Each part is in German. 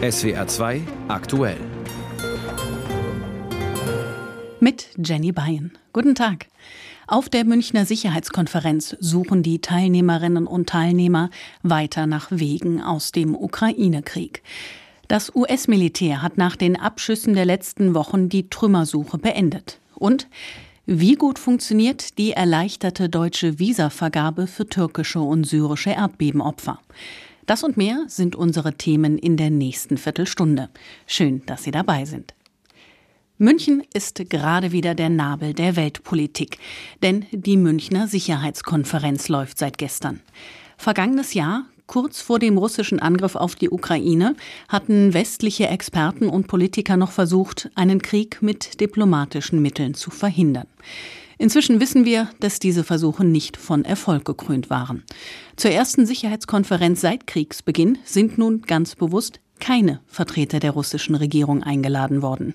SWR 2 aktuell. Mit Jenny Bayen. Guten Tag. Auf der Münchner Sicherheitskonferenz suchen die Teilnehmerinnen und Teilnehmer weiter nach Wegen aus dem Ukraine-Krieg. Das US-Militär hat nach den Abschüssen der letzten Wochen die Trümmersuche beendet. Und wie gut funktioniert die erleichterte deutsche Visavergabe für türkische und syrische Erdbebenopfer? Das und mehr sind unsere Themen in der nächsten Viertelstunde. Schön, dass Sie dabei sind. München ist gerade wieder der Nabel der Weltpolitik, denn die Münchner Sicherheitskonferenz läuft seit gestern. Vergangenes Jahr, kurz vor dem russischen Angriff auf die Ukraine, hatten westliche Experten und Politiker noch versucht, einen Krieg mit diplomatischen Mitteln zu verhindern. Inzwischen wissen wir, dass diese Versuche nicht von Erfolg gekrönt waren. Zur ersten Sicherheitskonferenz seit Kriegsbeginn sind nun ganz bewusst keine Vertreter der russischen Regierung eingeladen worden.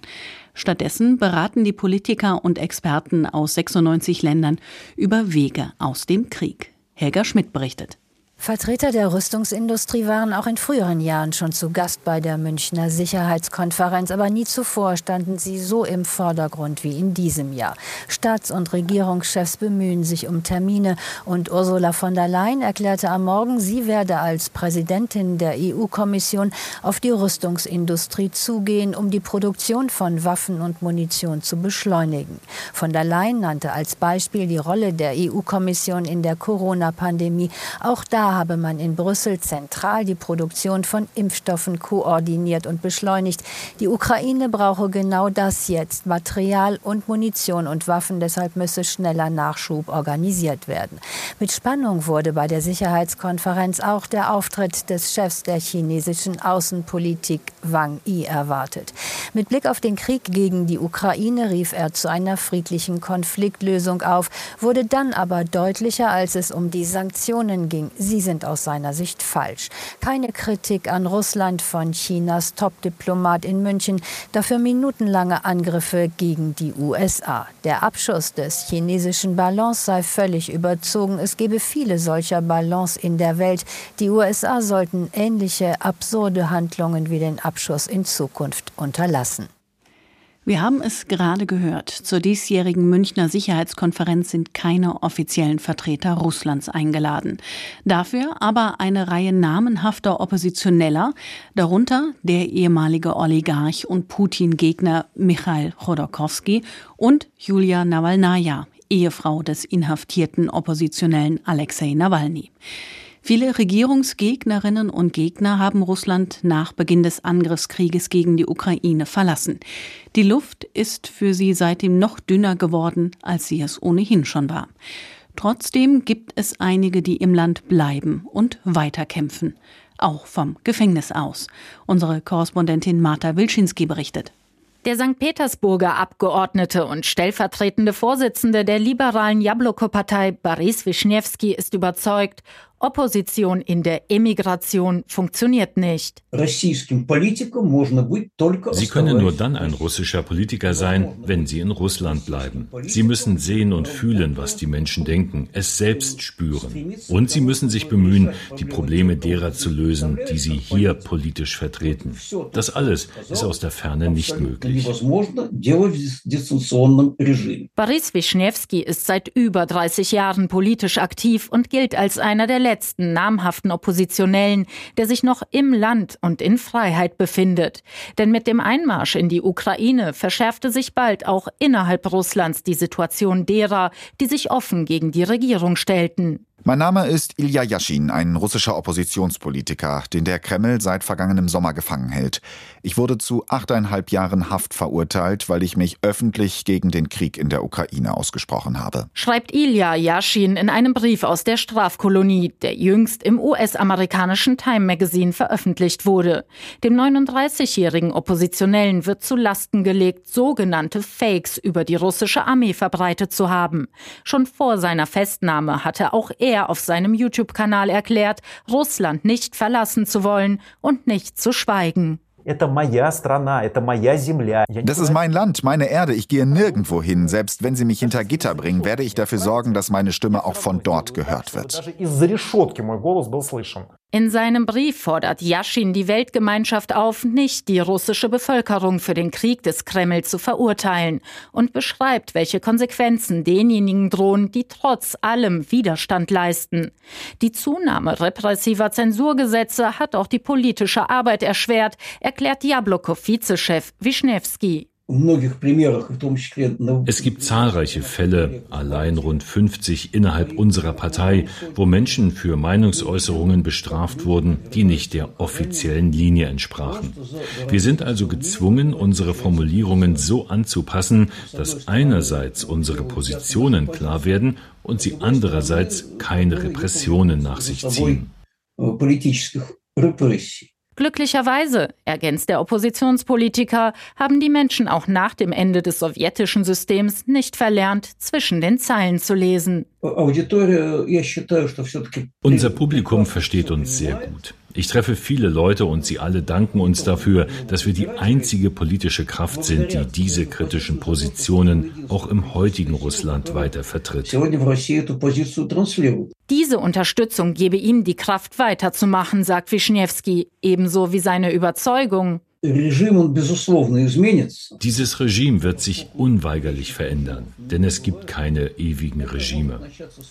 Stattdessen beraten die Politiker und Experten aus 96 Ländern über Wege aus dem Krieg. Helga Schmidt berichtet. Vertreter der Rüstungsindustrie waren auch in früheren Jahren schon zu Gast bei der Münchner Sicherheitskonferenz, aber nie zuvor standen sie so im Vordergrund wie in diesem Jahr. Staats- und Regierungschefs bemühen sich um Termine und Ursula von der Leyen erklärte am Morgen, sie werde als Präsidentin der EU-Kommission auf die Rüstungsindustrie zugehen, um die Produktion von Waffen und Munition zu beschleunigen. Von der Leyen nannte als Beispiel die Rolle der EU-Kommission in der Corona-Pandemie. Auch da habe man in Brüssel zentral die Produktion von Impfstoffen koordiniert und beschleunigt. Die Ukraine brauche genau das jetzt, Material und Munition und Waffen, deshalb müsse schneller Nachschub organisiert werden. Mit Spannung wurde bei der Sicherheitskonferenz auch der Auftritt des Chefs der chinesischen Außenpolitik Wang Yi erwartet. Mit Blick auf den Krieg gegen die Ukraine rief er zu einer friedlichen Konfliktlösung auf, wurde dann aber deutlicher, als es um die Sanktionen ging. Sie sind aus seiner Sicht falsch. Keine Kritik an Russland von Chinas Top-Diplomat in München, dafür minutenlange Angriffe gegen die USA. Der Abschuss des chinesischen Ballons sei völlig überzogen. Es gebe viele solcher Ballons in der Welt. Die USA sollten ähnliche absurde Handlungen wie den Abschuss in Zukunft unterlassen. Wir haben es gerade gehört. Zur diesjährigen Münchner Sicherheitskonferenz sind keine offiziellen Vertreter Russlands eingeladen. Dafür aber eine Reihe namenhafter Oppositioneller, darunter der ehemalige Oligarch und Putin-Gegner Michail Chodorkowski und Julia Nawalnaja, Ehefrau des inhaftierten Oppositionellen Alexei Nawalny. Viele Regierungsgegnerinnen und Gegner haben Russland nach Beginn des Angriffskrieges gegen die Ukraine verlassen. Die Luft ist für sie seitdem noch dünner geworden, als sie es ohnehin schon war. Trotzdem gibt es einige, die im Land bleiben und weiterkämpfen. Auch vom Gefängnis aus. Unsere Korrespondentin Marta Wilczynski berichtet. Der St. Petersburger Abgeordnete und stellvertretende Vorsitzende der liberalen Jabloko-Partei Boris Wischniewski ist überzeugt, Opposition in der Emigration funktioniert nicht. Sie können nur dann ein russischer Politiker sein, wenn Sie in Russland bleiben. Sie müssen sehen und fühlen, was die Menschen denken, es selbst spüren. Und Sie müssen sich bemühen, die Probleme derer zu lösen, die Sie hier politisch vertreten. Das alles ist aus der Ferne nicht möglich. Boris Wischniewski ist seit über 30 Jahren politisch aktiv und gilt als einer der letzten namhaften Oppositionellen, der sich noch im Land und in Freiheit befindet. Denn mit dem Einmarsch in die Ukraine verschärfte sich bald auch innerhalb Russlands die Situation derer, die sich offen gegen die Regierung stellten. Mein Name ist Ilya Yashin, ein russischer Oppositionspolitiker, den der Kreml seit vergangenem Sommer gefangen hält. Ich wurde zu achteinhalb Jahren Haft verurteilt, weil ich mich öffentlich gegen den Krieg in der Ukraine ausgesprochen habe. Schreibt Ilya Yashin in einem Brief aus der Strafkolonie, der jüngst im US-amerikanischen Time Magazine veröffentlicht wurde. Dem 39-jährigen Oppositionellen wird zu Lasten gelegt, sogenannte Fakes über die russische Armee verbreitet zu haben. Schon vor seiner Festnahme hatte auch er er auf seinem YouTube-Kanal erklärt, Russland nicht verlassen zu wollen und nicht zu schweigen. Das ist mein Land, meine Erde. Ich gehe nirgendwo hin. Selbst wenn sie mich hinter Gitter bringen, werde ich dafür sorgen, dass meine Stimme auch von dort gehört wird. In seinem Brief fordert Jaschin die Weltgemeinschaft auf, nicht die russische Bevölkerung für den Krieg des Kreml zu verurteilen und beschreibt, welche Konsequenzen denjenigen drohen, die trotz allem Widerstand leisten. Die Zunahme repressiver Zensurgesetze hat auch die politische Arbeit erschwert, erklärt Jabloko-Vizechef Wischnewski. Es gibt zahlreiche Fälle, allein rund 50 innerhalb unserer Partei, wo Menschen für Meinungsäußerungen bestraft wurden, die nicht der offiziellen Linie entsprachen. Wir sind also gezwungen, unsere Formulierungen so anzupassen, dass einerseits unsere Positionen klar werden und sie andererseits keine Repressionen nach sich ziehen. Glücklicherweise, ergänzt der Oppositionspolitiker, haben die Menschen auch nach dem Ende des sowjetischen Systems nicht verlernt, zwischen den Zeilen zu lesen. Unser Publikum versteht uns sehr gut. Ich treffe viele Leute und sie alle danken uns dafür, dass wir die einzige politische Kraft sind, die diese kritischen Positionen auch im heutigen Russland weiter vertritt. Diese Unterstützung gebe ihm die Kraft weiterzumachen, sagt Wischniewski, ebenso wie seine Überzeugung, dieses Regime wird sich unweigerlich verändern, denn es gibt keine ewigen Regime.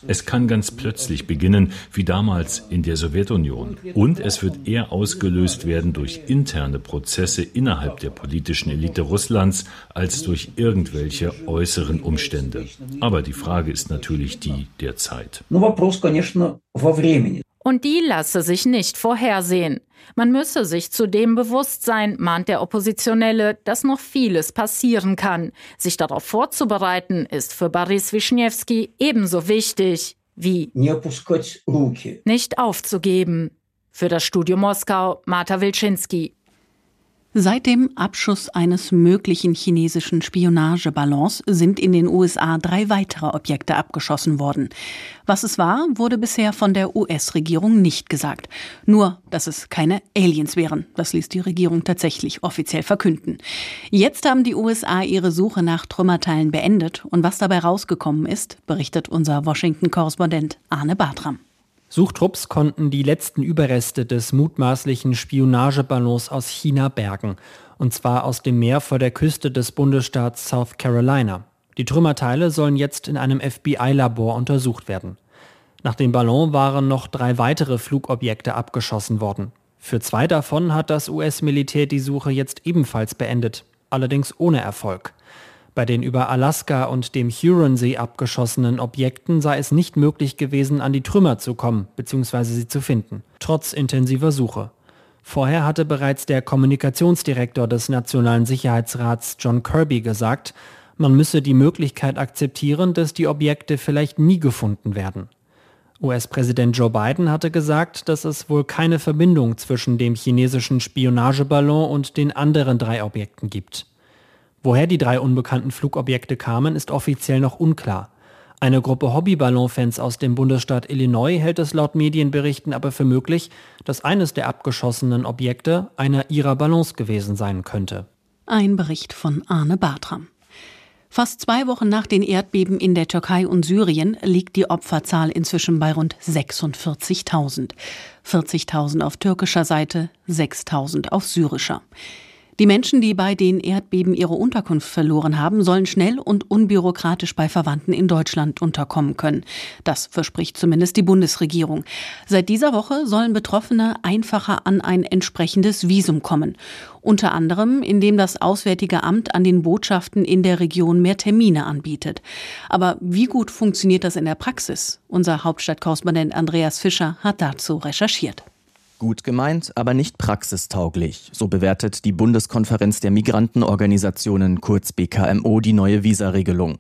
Es kann ganz plötzlich beginnen, wie damals in der Sowjetunion. Und es wird eher ausgelöst werden durch interne Prozesse innerhalb der politischen Elite Russlands als durch irgendwelche äußeren Umstände. Aber die Frage ist natürlich die der Zeit. Und die lasse sich nicht vorhersehen. Man müsse sich zudem bewusst sein, mahnt der Oppositionelle, dass noch vieles passieren kann. Sich darauf vorzubereiten, ist für Boris Wischniewski ebenso wichtig wie nicht aufzugeben. Für das Studio Moskau, Marta Wilczynski. Seit dem Abschuss eines möglichen chinesischen Spionageballons sind in den USA drei weitere Objekte abgeschossen worden. Was es war, wurde bisher von der US-Regierung nicht gesagt. Nur, dass es keine Aliens wären. Das ließ die Regierung tatsächlich offiziell verkünden. Jetzt haben die USA ihre Suche nach Trümmerteilen beendet und was dabei rausgekommen ist, berichtet unser Washington-Korrespondent Arne Bartram. Suchtrupps konnten die letzten Überreste des mutmaßlichen Spionageballons aus China bergen, und zwar aus dem Meer vor der Küste des Bundesstaats South Carolina. Die Trümmerteile sollen jetzt in einem FBI-Labor untersucht werden. Nach dem Ballon waren noch drei weitere Flugobjekte abgeschossen worden. Für zwei davon hat das US-Militär die Suche jetzt ebenfalls beendet, allerdings ohne Erfolg. Bei den über Alaska und dem Huronsee abgeschossenen Objekten sei es nicht möglich gewesen, an die Trümmer zu kommen bzw. sie zu finden, trotz intensiver Suche. Vorher hatte bereits der Kommunikationsdirektor des Nationalen Sicherheitsrats John Kirby gesagt, man müsse die Möglichkeit akzeptieren, dass die Objekte vielleicht nie gefunden werden. US-Präsident Joe Biden hatte gesagt, dass es wohl keine Verbindung zwischen dem chinesischen Spionageballon und den anderen drei Objekten gibt. Woher die drei unbekannten Flugobjekte kamen, ist offiziell noch unklar. Eine Gruppe Hobbyballonfans aus dem Bundesstaat Illinois hält es laut Medienberichten aber für möglich, dass eines der abgeschossenen Objekte einer ihrer Ballons gewesen sein könnte. Ein Bericht von Arne Bartram. Fast zwei Wochen nach den Erdbeben in der Türkei und Syrien liegt die Opferzahl inzwischen bei rund 46.000. 40.000 auf türkischer Seite, 6.000 auf syrischer. Die Menschen, die bei den Erdbeben ihre Unterkunft verloren haben, sollen schnell und unbürokratisch bei Verwandten in Deutschland unterkommen können. Das verspricht zumindest die Bundesregierung. Seit dieser Woche sollen Betroffene einfacher an ein entsprechendes Visum kommen. Unter anderem, indem das Auswärtige Amt an den Botschaften in der Region mehr Termine anbietet. Aber wie gut funktioniert das in der Praxis? Unser Hauptstadtkorrespondent Andreas Fischer hat dazu recherchiert. Gut gemeint, aber nicht praxistauglich. So bewertet die Bundeskonferenz der Migrantenorganisationen kurz BKMO die neue Visaregelung.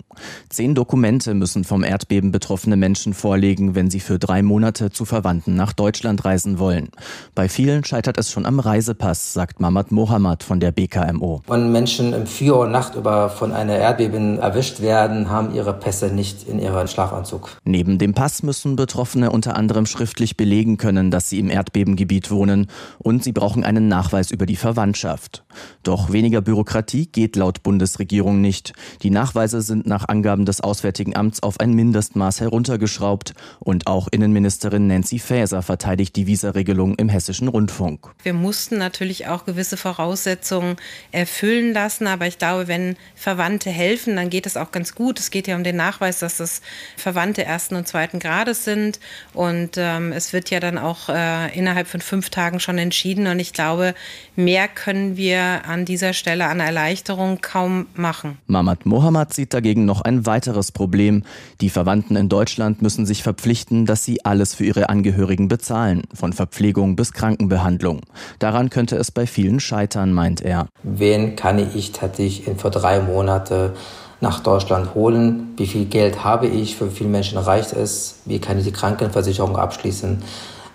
Zehn Dokumente müssen vom Erdbeben betroffene Menschen vorlegen, wenn sie für drei Monate zu Verwandten nach Deutschland reisen wollen. Bei vielen scheitert es schon am Reisepass, sagt Mamad Mohammed von der BKMO. Wenn Menschen im Vier Uhr Nacht über von einer Erdbeben erwischt werden, haben ihre Pässe nicht in ihren Schlafanzug. Neben dem Pass müssen Betroffene unter anderem schriftlich belegen können, dass sie im Erdbebengebiet Kriegsgebiet wohnen und sie brauchen einen Nachweis über die Verwandtschaft. Doch weniger Bürokratie geht laut Bundesregierung nicht. Die Nachweise sind nach Angaben des Auswärtigen Amts auf ein Mindestmaß heruntergeschraubt und auch Innenministerin Nancy Faeser verteidigt die Visaregelung im hessischen Rundfunk. Wir mussten natürlich auch gewisse Voraussetzungen erfüllen lassen, aber ich glaube, wenn Verwandte helfen, dann geht es auch ganz gut. Es geht ja um den Nachweis, dass das Verwandte ersten und zweiten Grades sind und ähm, es wird ja dann auch äh, innerhalb von fünf Tagen schon entschieden und ich glaube, mehr können wir an dieser Stelle an Erleichterung kaum machen. Mahmoud Mohammed sieht dagegen noch ein weiteres Problem. Die Verwandten in Deutschland müssen sich verpflichten, dass sie alles für ihre Angehörigen bezahlen, von Verpflegung bis Krankenbehandlung. Daran könnte es bei vielen scheitern, meint er. Wen kann ich tatsächlich in vor drei Monate nach Deutschland holen? Wie viel Geld habe ich? Für wie viele Menschen reicht es? Wie kann ich die Krankenversicherung abschließen?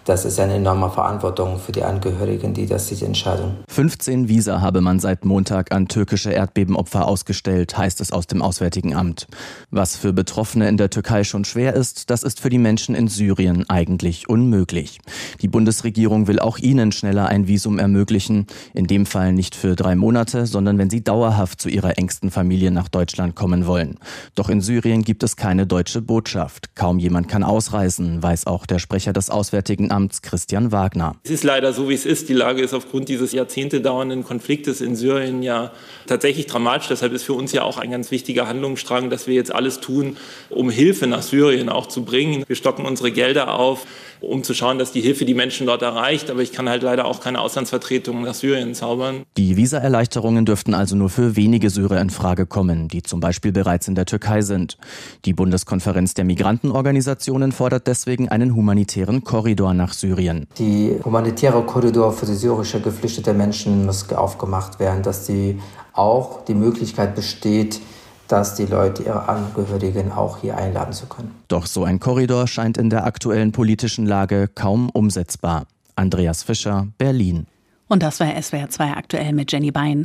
Das ist eine enorme Verantwortung für die Angehörigen, die das diese Entscheidung. 15 Visa habe man seit Montag an türkische Erdbebenopfer ausgestellt, heißt es aus dem Auswärtigen Amt. Was für Betroffene in der Türkei schon schwer ist, das ist für die Menschen in Syrien eigentlich unmöglich. Die Bundesregierung will auch ihnen schneller ein Visum ermöglichen, in dem Fall nicht für drei Monate, sondern wenn sie dauerhaft zu ihrer engsten Familie nach Deutschland kommen wollen. Doch in Syrien gibt es keine deutsche Botschaft. Kaum jemand kann ausreisen, weiß auch der Sprecher des Auswärtigen Amts Amts Christian Wagner. Es ist leider so, wie es ist. Die Lage ist aufgrund dieses Jahrzehnte dauernden Konfliktes in Syrien ja tatsächlich dramatisch. Deshalb ist für uns ja auch ein ganz wichtiger Handlungsstrang, dass wir jetzt alles tun, um Hilfe nach Syrien auch zu bringen. Wir stocken unsere Gelder auf um zu schauen, dass die Hilfe die Menschen dort erreicht. Aber ich kann halt leider auch keine Auslandsvertretungen nach Syrien zaubern. Die Visaerleichterungen dürften also nur für wenige Syrer in Frage kommen, die zum Beispiel bereits in der Türkei sind. Die Bundeskonferenz der Migrantenorganisationen fordert deswegen einen humanitären Korridor nach Syrien. Die humanitäre Korridor für die syrische geflüchtete Menschen muss aufgemacht werden, dass die auch die Möglichkeit besteht, dass die Leute ihre Angehörigen auch hier einladen zu können. Doch so ein Korridor scheint in der aktuellen politischen Lage kaum umsetzbar. Andreas Fischer, Berlin. Und das war SWR 2 aktuell mit Jenny Bein.